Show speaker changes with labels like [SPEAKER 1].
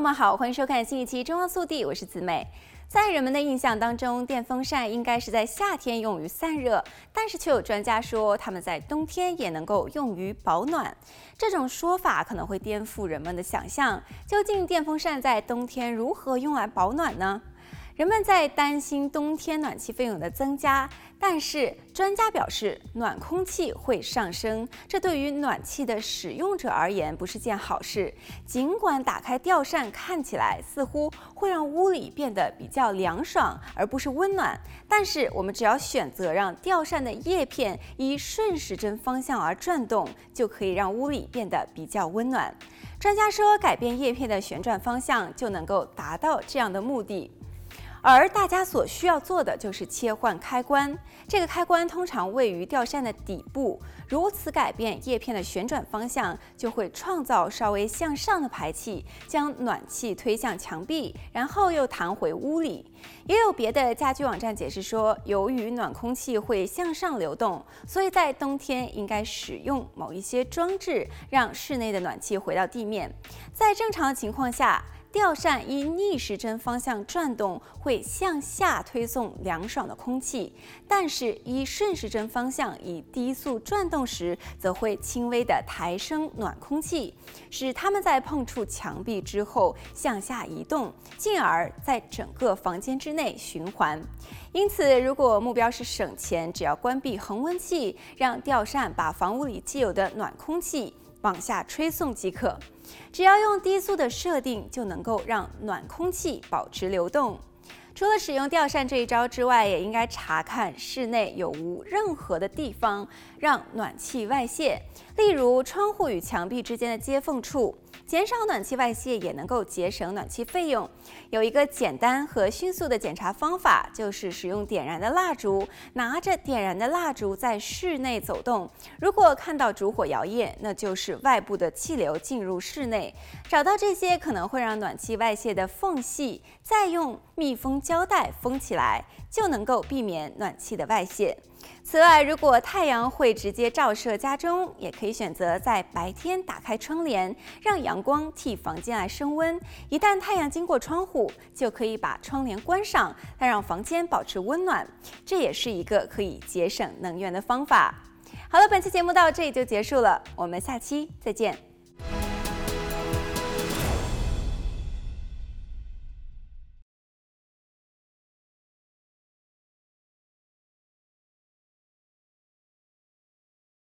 [SPEAKER 1] 那么好，欢迎收看新一期《中央速递》，我是子美。在人们的印象当中，电风扇应该是在夏天用于散热，但是却有专家说，它们在冬天也能够用于保暖。这种说法可能会颠覆人们的想象。究竟电风扇在冬天如何用来保暖呢？人们在担心冬天暖气费用的增加，但是专家表示暖空气会上升，这对于暖气的使用者而言不是件好事。尽管打开吊扇看起来似乎会让屋里变得比较凉爽，而不是温暖，但是我们只要选择让吊扇的叶片依顺时针方向而转动，就可以让屋里变得比较温暖。专家说，改变叶片的旋转方向就能够达到这样的目的。而大家所需要做的就是切换开关，这个开关通常位于吊扇的底部，如此改变叶片的旋转方向，就会创造稍微向上的排气，将暖气推向墙壁，然后又弹回屋里。也有别的家居网站解释说，由于暖空气会向上流动，所以在冬天应该使用某一些装置，让室内的暖气回到地面。在正常的情况下，吊扇依逆时针方向转动，会向下推送凉爽的空气；但是依顺时针方向以低速转动时，则会轻微地抬升暖空气，使它们在碰触墙壁之后向下移动，进而在整个房间之内循环。因此，如果目标是省钱，只要关闭恒温器，让吊扇把房屋里既有的暖空气往下吹送即可。只要用低速的设定，就能够让暖空气保持流动。除了使用吊扇这一招之外，也应该查看室内有无任何的地方让暖气外泄，例如窗户与墙壁之间的接缝处。减少暖气外泄也能够节省暖气费用。有一个简单和迅速的检查方法，就是使用点燃的蜡烛，拿着点燃的蜡烛在室内走动。如果看到烛火摇曳，那就是外部的气流进入室内。找到这些可能会让暖气外泄的缝隙，再用密封胶带封起来，就能够避免暖气的外泄。此外，如果太阳会直接照射家中，也可以选择在白天打开窗帘，让阳光替房间来升温。一旦太阳经过窗户，就可以把窗帘关上，来让房间保持温暖。这也是一个可以节省能源的方法。好了，本期节目到这里就结束了，我们下期再见。